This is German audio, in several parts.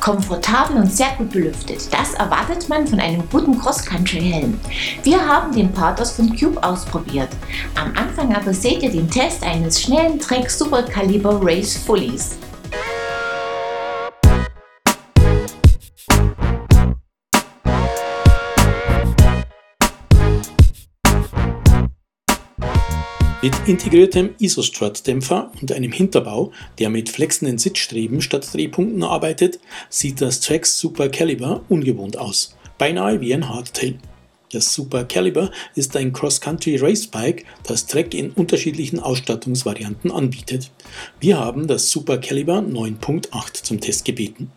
Komfortabel und sehr gut belüftet. Das erwartet man von einem guten Cross-Country-Helm. Wir haben den Pathos von Cube ausprobiert. Am Anfang aber seht ihr den Test eines schnellen Trek Super Caliber Race Fullies. Mit integriertem Isostrut-Dämpfer und einem Hinterbau, der mit flexenden Sitzstreben statt Drehpunkten arbeitet, sieht das Trax Super Caliber ungewohnt aus, beinahe wie ein Hardtail. Das Super Caliber ist ein Cross-Country Racebike, das Trek in unterschiedlichen Ausstattungsvarianten anbietet. Wir haben das Super Caliber 9.8 zum Test gebeten.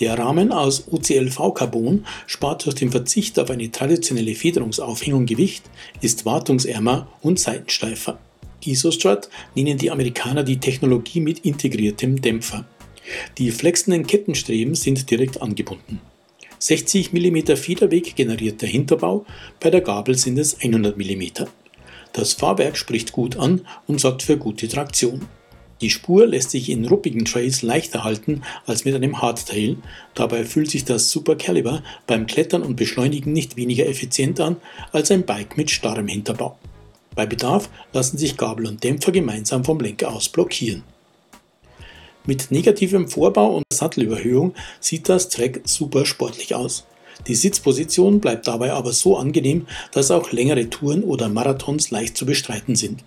Der Rahmen aus OCLV-Carbon spart durch den Verzicht auf eine traditionelle Federungsaufhängung Gewicht, ist wartungsärmer und seitensteifer. Isostrut nennen die Amerikaner die Technologie mit integriertem Dämpfer. Die flexenden Kettenstreben sind direkt angebunden. 60 mm Federweg generiert der Hinterbau, bei der Gabel sind es 100 mm. Das Fahrwerk spricht gut an und sorgt für gute Traktion. Die Spur lässt sich in ruppigen Trails leichter halten als mit einem Hardtail, dabei fühlt sich das Super Caliber beim Klettern und Beschleunigen nicht weniger effizient an als ein Bike mit starrem Hinterbau. Bei Bedarf lassen sich Gabel und Dämpfer gemeinsam vom Lenker aus blockieren. Mit negativem Vorbau und Sattelüberhöhung sieht das Trek super sportlich aus. Die Sitzposition bleibt dabei aber so angenehm, dass auch längere Touren oder Marathons leicht zu bestreiten sind.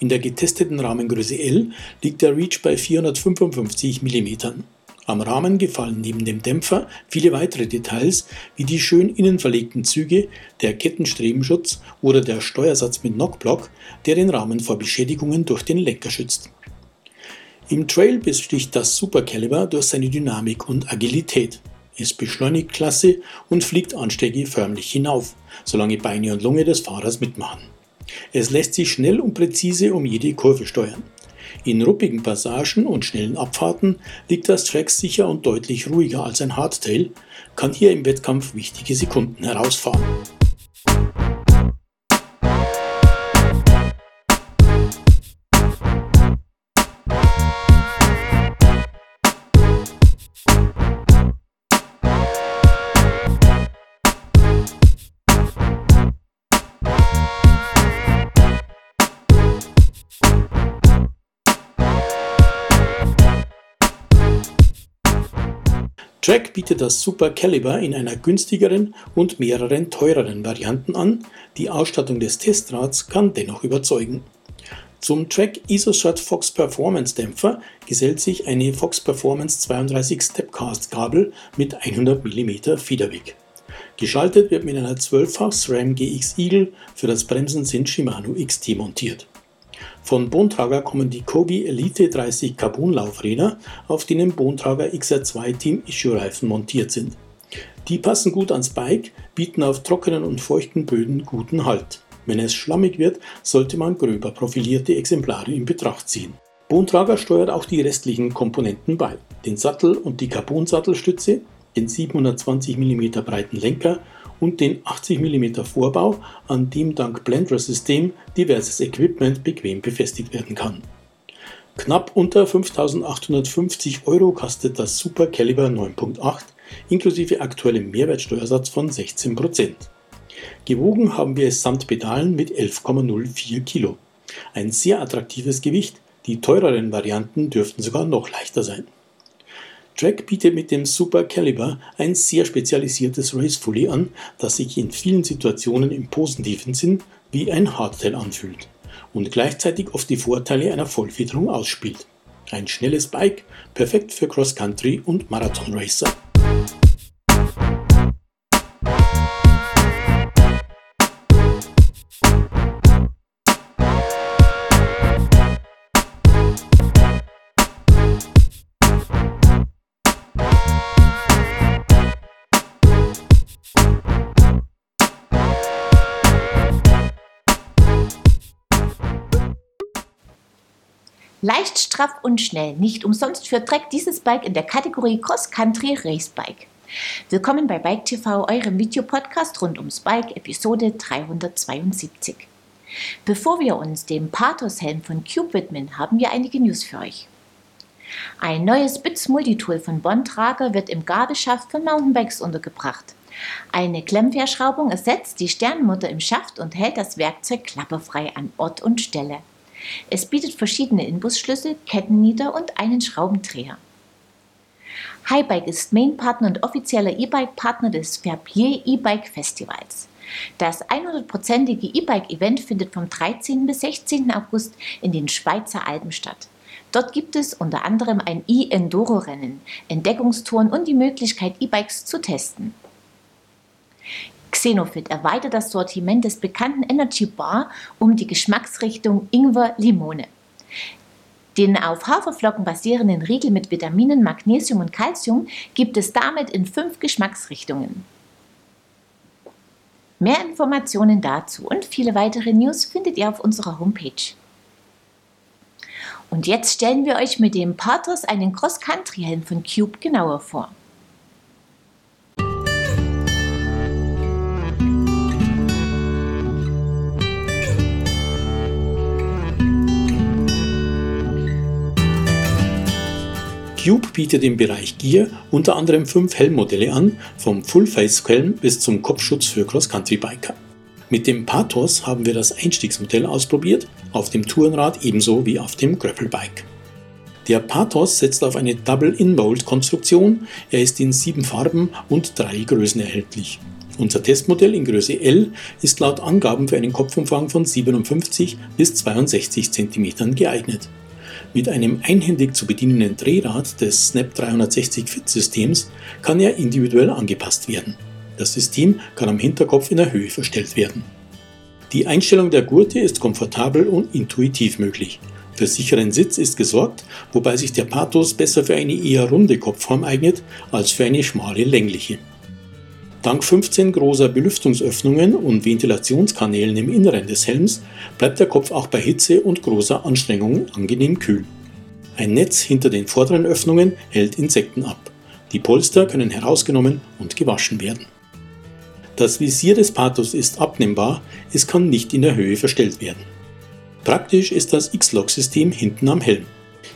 In der getesteten Rahmengröße L liegt der Reach bei 455 mm. Am Rahmen gefallen neben dem Dämpfer viele weitere Details wie die schön innen verlegten Züge, der Kettenstrebenschutz oder der Steuersatz mit Knockblock, der den Rahmen vor Beschädigungen durch den Lenker schützt. Im Trail besticht das Super Caliber durch seine Dynamik und Agilität. Es beschleunigt klasse und fliegt Anstiege förmlich hinauf, solange Beine und Lunge des Fahrers mitmachen. Es lässt sich schnell und präzise um jede Kurve steuern. In ruppigen Passagen und schnellen Abfahrten liegt das Track sicher und deutlich ruhiger als ein Hardtail, kann hier im Wettkampf wichtige Sekunden herausfahren. Track bietet das Super Caliber in einer günstigeren und mehreren teureren Varianten an. Die Ausstattung des Testrads kann dennoch überzeugen. Zum Track IsoShot Fox Performance Dämpfer gesellt sich eine Fox Performance 32 Stepcast Kabel mit 100 mm Federweg. Geschaltet wird mit einer 12-fach SRAM GX Eagle, für das Bremsen sind Shimano XT montiert. Von Bontrager kommen die Kobi Elite 30 Carbon Laufräder, auf denen Bontrager XR2 Team Issue Reifen montiert sind. Die passen gut ans Bike, bieten auf trockenen und feuchten Böden guten Halt. Wenn es schlammig wird, sollte man gröber profilierte Exemplare in Betracht ziehen. Bontrager steuert auch die restlichen Komponenten bei. Den Sattel und die Carbon-Sattelstütze, den 720 mm breiten Lenker und den 80 mm Vorbau, an dem dank Blendress-System diverses Equipment bequem befestigt werden kann. Knapp unter 5850 Euro kostet das Super Caliber 9.8 inklusive aktuellem Mehrwertsteuersatz von 16%. Gewogen haben wir es samt Pedalen mit 11,04 Kilo. Ein sehr attraktives Gewicht, die teureren Varianten dürften sogar noch leichter sein. Track bietet mit dem Super Caliber ein sehr spezialisiertes Race Fully an, das sich in vielen Situationen im positiven Sinn wie ein Hardtail anfühlt und gleichzeitig oft die Vorteile einer Vollfederung ausspielt. Ein schnelles Bike, perfekt für Cross-Country und Marathon-Racer. Leicht, straff und schnell. Nicht umsonst führt Trek dieses Bike in der Kategorie Cross Country Race Bike. Willkommen bei Bike TV, eurem Videopodcast rund ums Bike, Episode 372. Bevor wir uns dem Pathos-Helm von Cube widmen, haben wir einige News für euch. Ein neues BITS Multitool von Bontrager wird im Gabelschaft von Mountainbikes untergebracht. Eine Klemmverschraubung ersetzt die Sternmutter im Schaft und hält das Werkzeug klapperfrei an Ort und Stelle. Es bietet verschiedene Inbusschlüssel, Kettennieter und einen Schraubendreher. Highbike ist Mainpartner und offizieller E-Bike-Partner des Verbier E-Bike Festivals. Das 100-prozentige E-Bike-Event findet vom 13. bis 16. August in den Schweizer Alpen statt. Dort gibt es unter anderem ein E-Enduro-Rennen, Entdeckungstouren und die Möglichkeit, E-Bikes zu testen. Xenofit erweitert das Sortiment des bekannten Energy Bar um die Geschmacksrichtung Ingwer-Limone. Den auf Haferflocken basierenden Riegel mit Vitaminen, Magnesium und Calcium gibt es damit in fünf Geschmacksrichtungen. Mehr Informationen dazu und viele weitere News findet ihr auf unserer Homepage. Und jetzt stellen wir euch mit dem Pathos einen Cross-Country-Helm von Cube genauer vor. Cube bietet im Bereich Gear unter anderem fünf Helmmodelle an, vom Full-Face-Helm bis zum Kopfschutz für Cross-Country-Biker. Mit dem Pathos haben wir das Einstiegsmodell ausprobiert, auf dem Tourenrad ebenso wie auf dem Gravelbike. Der Pathos setzt auf eine Double-In-Mold-Konstruktion, er ist in sieben Farben und drei Größen erhältlich. Unser Testmodell in Größe L ist laut Angaben für einen Kopfumfang von 57 bis 62 cm geeignet. Mit einem einhändig zu bedienenden Drehrad des Snap 360 Fit Systems kann er individuell angepasst werden. Das System kann am Hinterkopf in der Höhe verstellt werden. Die Einstellung der Gurte ist komfortabel und intuitiv möglich. Für sicheren Sitz ist gesorgt, wobei sich der Pathos besser für eine eher runde Kopfform eignet als für eine schmale längliche. Dank 15 großer Belüftungsöffnungen und Ventilationskanälen im Inneren des Helms bleibt der Kopf auch bei Hitze und großer Anstrengung angenehm kühl. Ein Netz hinter den vorderen Öffnungen hält Insekten ab. Die Polster können herausgenommen und gewaschen werden. Das Visier des Pathos ist abnehmbar, es kann nicht in der Höhe verstellt werden. Praktisch ist das X-Log-System hinten am Helm.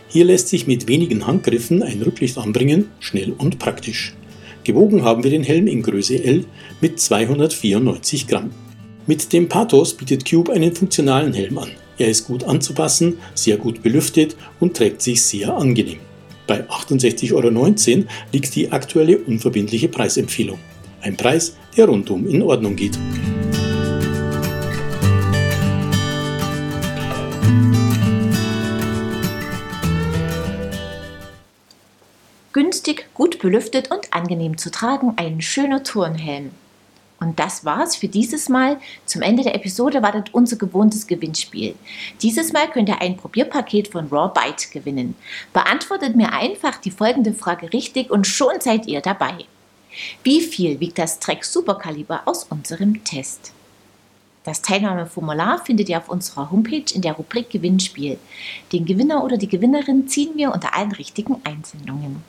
Hier lässt sich mit wenigen Handgriffen ein Rücklicht anbringen, schnell und praktisch. Gewogen haben wir den Helm in Größe L mit 294 Gramm. Mit dem Pathos bietet Cube einen funktionalen Helm an. Er ist gut anzupassen, sehr gut belüftet und trägt sich sehr angenehm. Bei 68,19 Euro liegt die aktuelle unverbindliche Preisempfehlung. Ein Preis, der rundum in Ordnung geht. Belüftet und angenehm zu tragen, ein schöner Turnhelm. Und das war's für dieses Mal. Zum Ende der Episode wartet unser gewohntes Gewinnspiel. Dieses Mal könnt ihr ein Probierpaket von Raw Bite gewinnen. Beantwortet mir einfach die folgende Frage richtig und schon seid ihr dabei. Wie viel wiegt das Trek Superkaliber aus unserem Test? Das Teilnahmeformular findet ihr auf unserer Homepage in der Rubrik Gewinnspiel. Den Gewinner oder die Gewinnerin ziehen wir unter allen richtigen Einsendungen.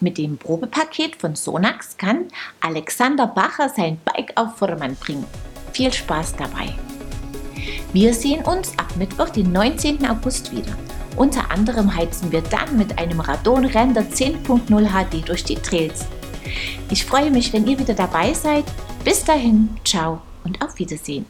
Mit dem Probepaket von Sonax kann Alexander Bacher sein Bike auf Vordermann bringen. Viel Spaß dabei! Wir sehen uns ab Mittwoch, den 19. August wieder. Unter anderem heizen wir dann mit einem Radon-Render 10.0 HD durch die Trails. Ich freue mich, wenn ihr wieder dabei seid. Bis dahin, ciao und auf Wiedersehen.